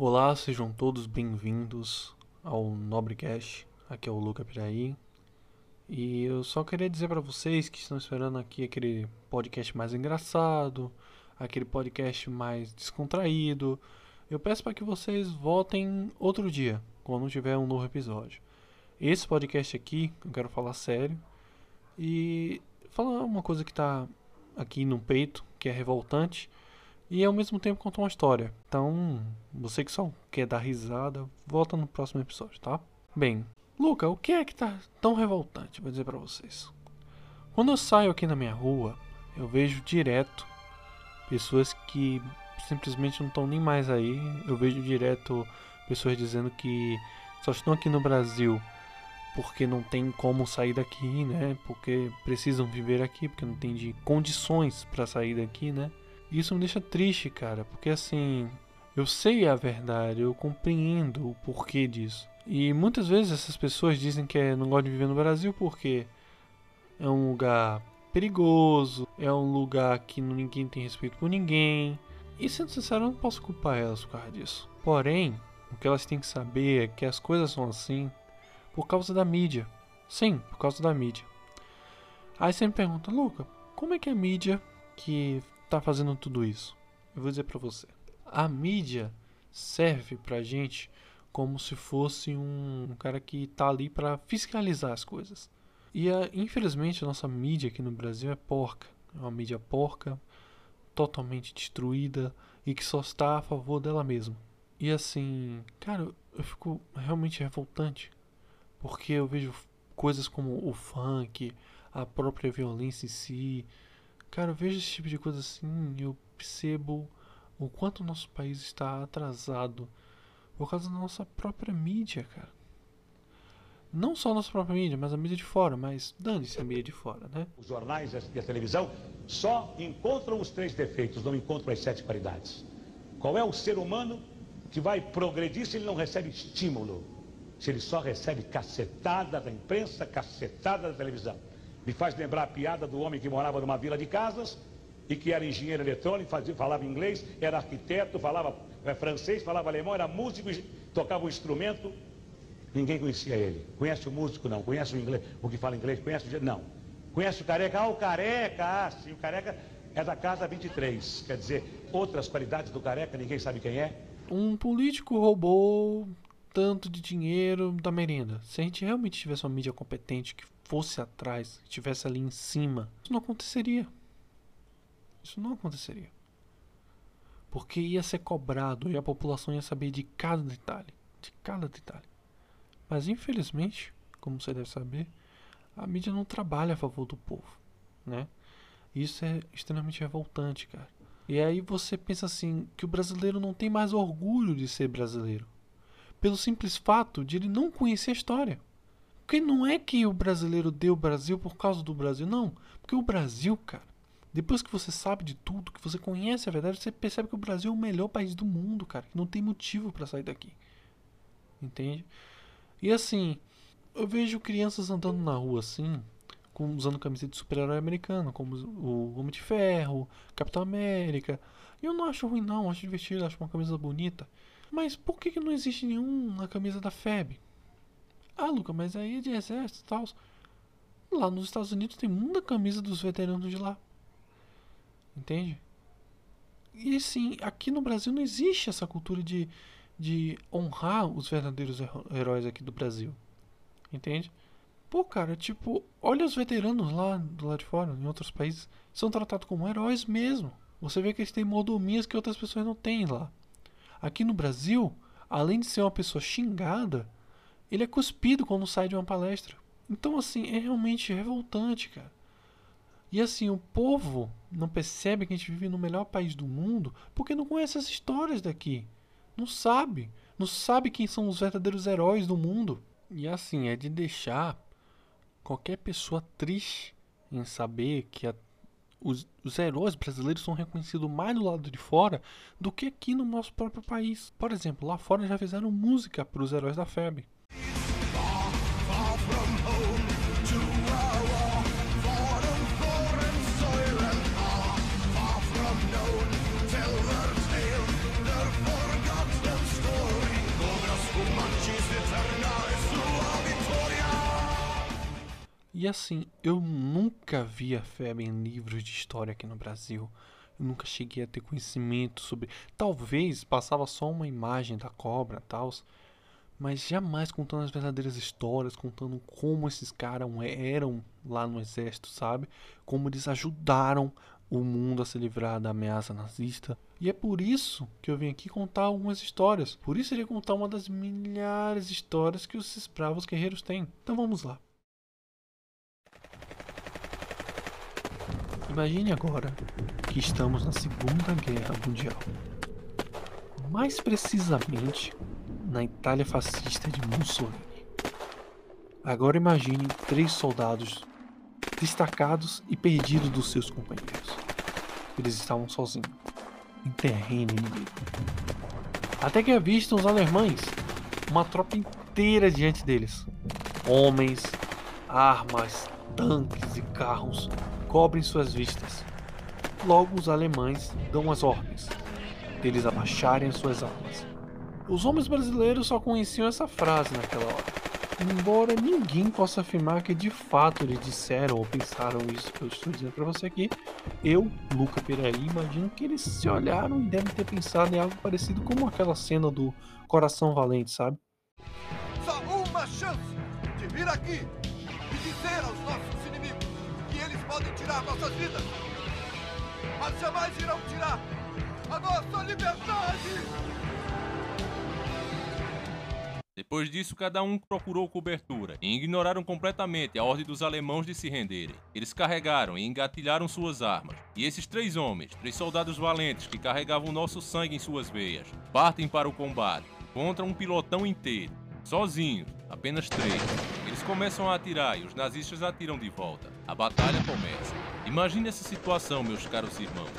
Olá, sejam todos bem-vindos ao Nobrecast. Aqui é o Luca Piraí. E eu só queria dizer para vocês que estão esperando aqui aquele podcast mais engraçado, aquele podcast mais descontraído. Eu peço para que vocês voltem outro dia, quando tiver um novo episódio. Esse podcast aqui, eu quero falar sério e falar uma coisa que tá aqui no peito, que é revoltante e ao mesmo tempo contar uma história. Então, você que só quer dar risada, volta no próximo episódio, tá? Bem, Luca, o que é que tá tão revoltante? Vou dizer para vocês. Quando eu saio aqui na minha rua, eu vejo direto pessoas que simplesmente não estão nem mais aí. Eu vejo direto pessoas dizendo que só estão aqui no Brasil porque não tem como sair daqui, né? Porque precisam viver aqui, porque não tem de condições para sair daqui, né? Isso me deixa triste, cara, porque assim, eu sei a verdade, eu compreendo o porquê disso. E muitas vezes essas pessoas dizem que é, não gostam de viver no Brasil porque é um lugar perigoso, é um lugar que ninguém tem respeito por ninguém. E sendo sincero, eu não posso culpar elas por causa disso. Porém, o que elas têm que saber é que as coisas são assim por causa da mídia. Sim, por causa da mídia. Aí você me pergunta, Luca, como é que a mídia que tá fazendo tudo isso? Eu vou dizer para você. A mídia serve pra gente como se fosse um cara que tá ali para fiscalizar as coisas. E a, infelizmente a nossa mídia aqui no Brasil é porca. É uma mídia porca, totalmente destruída e que só está a favor dela mesma. E assim, cara, eu fico realmente revoltante. Porque eu vejo coisas como o funk, a própria violência em si, Cara, eu vejo esse tipo de coisa assim e eu percebo o quanto o nosso país está atrasado por causa da nossa própria mídia, cara. Não só a nossa própria mídia, mas a mídia de fora, mas dane-se a mídia de fora, né? Os jornais e a televisão só encontram os três defeitos, não encontram as sete qualidades. Qual é o ser humano que vai progredir se ele não recebe estímulo? Se ele só recebe cacetada da imprensa, cacetada da televisão? Me faz lembrar a piada do homem que morava numa vila de casas e que era engenheiro eletrônico, fazia, falava inglês, era arquiteto, falava é, francês, falava alemão, era músico, tocava um instrumento. Ninguém conhecia ele. Conhece o músico? Não. Conhece o inglês? O que fala inglês? Conhece o... Não. Conhece o careca? Ah, o careca! Ah, sim, o careca é da casa 23. Quer dizer, outras qualidades do careca, ninguém sabe quem é. Um político roubou tanto de dinheiro da merenda. Se a gente realmente tivesse uma mídia competente que fosse atrás, estivesse ali em cima, isso não aconteceria. Isso não aconteceria. Porque ia ser cobrado e a população ia saber de cada detalhe. De cada detalhe. Mas infelizmente, como você deve saber, a mídia não trabalha a favor do povo, né? Isso é extremamente revoltante, cara. E aí você pensa assim, que o brasileiro não tem mais orgulho de ser brasileiro. Pelo simples fato de ele não conhecer a história. Porque não é que o brasileiro deu o Brasil por causa do Brasil, não. Porque o Brasil, cara, depois que você sabe de tudo, que você conhece a verdade, você percebe que o Brasil é o melhor país do mundo, cara. Que não tem motivo para sair daqui. Entende? E assim, eu vejo crianças andando na rua assim, com, usando camiseta de super-herói americano, como o Homem de Ferro, Capitão América. E eu não acho ruim, não, acho divertido, acho uma camisa bonita. Mas por que, que não existe nenhum na camisa da FEB? Ah, Luca, mas aí é de exército e tal. Lá nos Estados Unidos tem muita camisa dos veteranos de lá. Entende? E assim, aqui no Brasil não existe essa cultura de, de honrar os verdadeiros heróis aqui do Brasil. Entende? Pô, cara, tipo, olha os veteranos lá do lado de fora, em outros países, são tratados como heróis mesmo. Você vê que eles têm mordomias que outras pessoas não têm lá. Aqui no Brasil, além de ser uma pessoa xingada, ele é cuspido quando sai de uma palestra. Então, assim, é realmente revoltante, cara. E assim, o povo não percebe que a gente vive no melhor país do mundo porque não conhece as histórias daqui. Não sabe. Não sabe quem são os verdadeiros heróis do mundo. E assim, é de deixar qualquer pessoa triste em saber que a, os, os heróis brasileiros são reconhecidos mais do lado de fora do que aqui no nosso próprio país. Por exemplo, lá fora já fizeram música para os heróis da FEB. E assim, eu nunca vi a febre em livros de história aqui no Brasil. Eu nunca cheguei a ter conhecimento sobre. Talvez passava só uma imagem da cobra, tal, mas jamais contando as verdadeiras histórias, contando como esses caras eram lá no exército, sabe? Como eles ajudaram o mundo a se livrar da ameaça nazista. E é por isso que eu vim aqui contar algumas histórias. Por isso eu iria contar uma das milhares de histórias que os bravos guerreiros têm. Então vamos lá. Imagine agora que estamos na Segunda Guerra Mundial. Mais precisamente, na Itália fascista de Mussolini. Agora imagine três soldados destacados e perdidos dos seus companheiros. Eles estavam sozinhos, em terreno inimigo. Até que avistam os alemães, uma tropa inteira diante deles. Homens, armas, tanques e carros cobrem suas vistas. Logo os alemães dão as ordens deles abaixarem suas armas. Os homens brasileiros só conheciam essa frase naquela hora. Embora ninguém possa afirmar que de fato eles disseram ou pensaram isso que eu estou dizendo para você aqui, eu, Luca Peraí, imagino que eles se olharam e devem ter pensado em algo parecido como aquela cena do Coração Valente, sabe? Só uma chance de vir aqui e dizer aos nossos inimigos podem tirar nossas vidas, mas jamais irão tirar a nossa liberdade! Depois disso, cada um procurou cobertura e ignoraram completamente a ordem dos alemãos de se renderem. Eles carregaram e engatilharam suas armas. E esses três homens, três soldados valentes que carregavam nosso sangue em suas veias, partem para o combate contra um pilotão inteiro, sozinhos, apenas três. Eles começam a atirar e os nazistas atiram de volta. A batalha começa. Imagine essa situação, meus caros irmãos.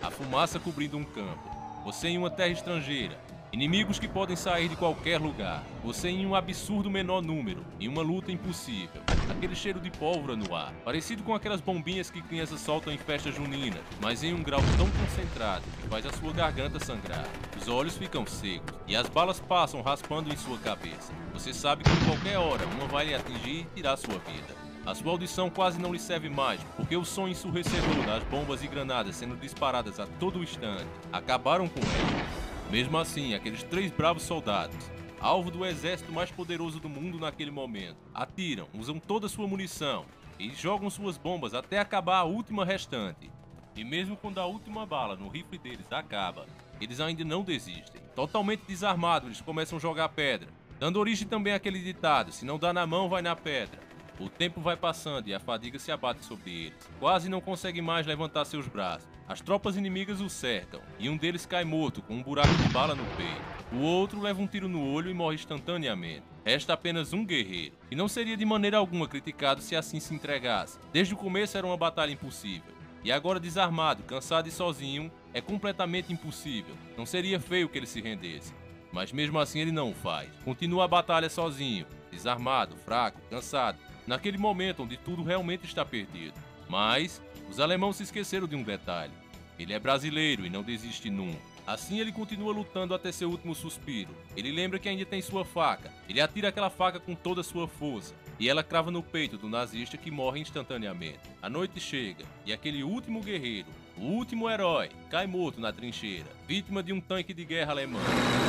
A fumaça cobrindo um campo. Você em uma terra estrangeira, Inimigos que podem sair de qualquer lugar. Você em um absurdo menor número, em uma luta impossível. Aquele cheiro de pólvora no ar, parecido com aquelas bombinhas que crianças soltam em festas juninas, mas em um grau tão concentrado que faz a sua garganta sangrar. Os olhos ficam secos e as balas passam raspando em sua cabeça. Você sabe que em qualquer hora uma vai lhe atingir e tirar sua vida. A sua audição quase não lhe serve mais, porque o som ensurdecedor das bombas e granadas sendo disparadas a todo instante acabaram com ele. Mesmo assim, aqueles três bravos soldados, alvo do exército mais poderoso do mundo naquele momento, atiram, usam toda sua munição e jogam suas bombas até acabar a última restante. E mesmo quando a última bala no rifle deles acaba, eles ainda não desistem. Totalmente desarmados, eles começam a jogar pedra, dando origem também àquele ditado: se não dá na mão, vai na pedra. O tempo vai passando e a fadiga se abate sobre eles. Quase não conseguem mais levantar seus braços. As tropas inimigas o cercam e um deles cai morto com um buraco de bala no peito. O outro leva um tiro no olho e morre instantaneamente. Resta apenas um guerreiro, e não seria de maneira alguma criticado se assim se entregasse. Desde o começo era uma batalha impossível. E agora desarmado, cansado e sozinho, é completamente impossível. Não seria feio que ele se rendesse. Mas mesmo assim ele não o faz. Continua a batalha sozinho, desarmado, fraco, cansado, naquele momento onde tudo realmente está perdido. Mas os alemãos se esqueceram de um detalhe. Ele é brasileiro e não desiste nunca. Assim ele continua lutando até seu último suspiro. Ele lembra que ainda tem sua faca. Ele atira aquela faca com toda a sua força. E ela crava no peito do nazista que morre instantaneamente. A noite chega e aquele último guerreiro, o último herói, cai morto na trincheira, vítima de um tanque de guerra alemão.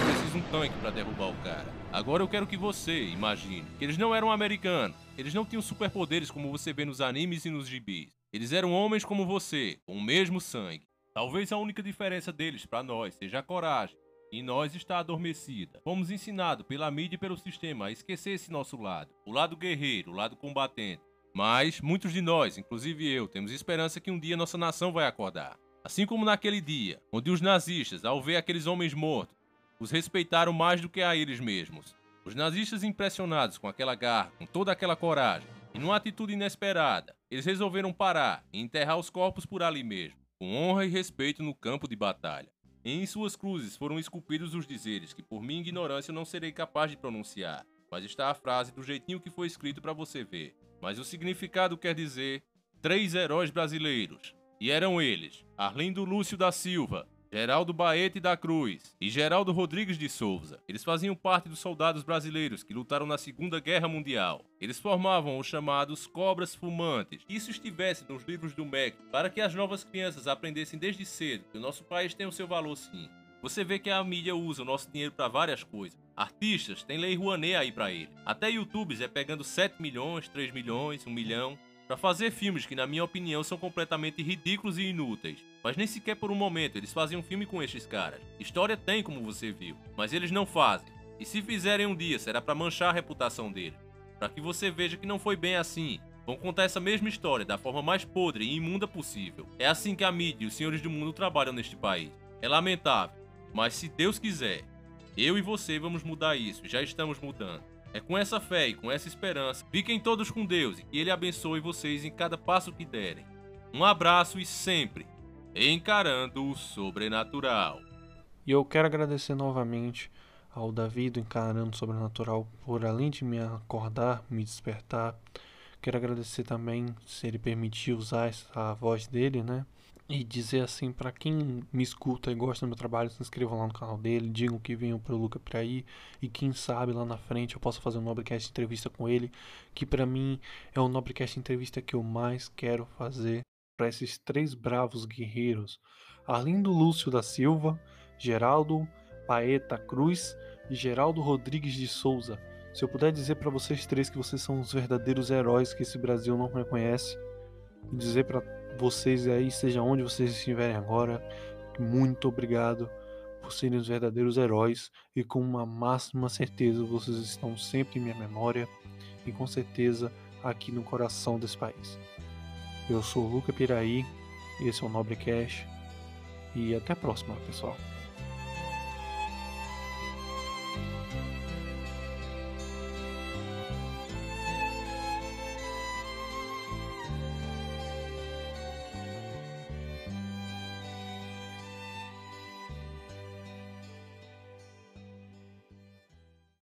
Precisa um tanque para derrubar o cara. Agora eu quero que você imagine que eles não eram americanos. Eles não tinham superpoderes como você vê nos animes e nos gibis. Eles eram homens como você, com o mesmo sangue. Talvez a única diferença deles para nós seja a coragem. Em nós está adormecida. Fomos ensinados pela mídia e pelo sistema a esquecer esse nosso lado, o lado guerreiro, o lado combatente. Mas muitos de nós, inclusive eu, temos esperança que um dia nossa nação vai acordar. Assim como naquele dia, onde os nazistas, ao ver aqueles homens mortos, os respeitaram mais do que a eles mesmos. Os nazistas impressionados com aquela garra, com toda aquela coragem, e numa atitude inesperada, eles resolveram parar e enterrar os corpos por ali mesmo, com honra e respeito no campo de batalha. Em suas cruzes foram esculpidos os dizeres que por minha ignorância não serei capaz de pronunciar, mas está a frase do jeitinho que foi escrito para você ver. Mas o significado quer dizer três heróis brasileiros. E eram eles: Arlindo Lúcio da Silva, Geraldo Baete da Cruz e Geraldo Rodrigues de Souza. Eles faziam parte dos soldados brasileiros que lutaram na Segunda Guerra Mundial. Eles formavam os chamados cobras fumantes. Isso estivesse nos livros do MEC para que as novas crianças aprendessem desde cedo que o nosso país tem o seu valor sim. Você vê que a mídia usa o nosso dinheiro para várias coisas. Artistas têm lei Rouanet aí para ele. Até YouTubers é pegando 7 milhões, 3 milhões, 1 milhão para fazer filmes que, na minha opinião, são completamente ridículos e inúteis. Mas nem sequer por um momento eles fazem um filme com estes caras. História tem, como você viu, mas eles não fazem. E se fizerem um dia, será para manchar a reputação dele. Para que você veja que não foi bem assim. Vão contar essa mesma história da forma mais podre e imunda possível. É assim que a mídia e os senhores do mundo trabalham neste país. É lamentável, mas se Deus quiser, eu e você vamos mudar isso, já estamos mudando. É com essa fé e com essa esperança, fiquem todos com Deus e que Ele abençoe vocês em cada passo que derem. Um abraço e sempre encarando o sobrenatural. E eu quero agradecer novamente ao Davi do Encarando o Sobrenatural por além de me acordar, me despertar. Quero agradecer também se ele permitir usar a voz dele, né? e dizer assim para quem me escuta e gosta do meu trabalho, se inscrevam lá no canal dele, digam que venham pro Luca por aí e quem sabe lá na frente eu possa fazer um Nobrecast entrevista com ele, que para mim é o Nobrecast entrevista que eu mais quero fazer para esses três bravos guerreiros, além do Lúcio da Silva, Geraldo Paeta Cruz e Geraldo Rodrigues de Souza. Se eu puder dizer para vocês três que vocês são os verdadeiros heróis que esse Brasil não reconhece, e dizer para vocês aí, seja onde vocês estiverem agora, muito obrigado por serem os verdadeiros heróis e com uma máxima certeza vocês estão sempre em minha memória e com certeza aqui no coração desse país. Eu sou o Luca Piraí, esse é o Nobre Cash e até a próxima, pessoal.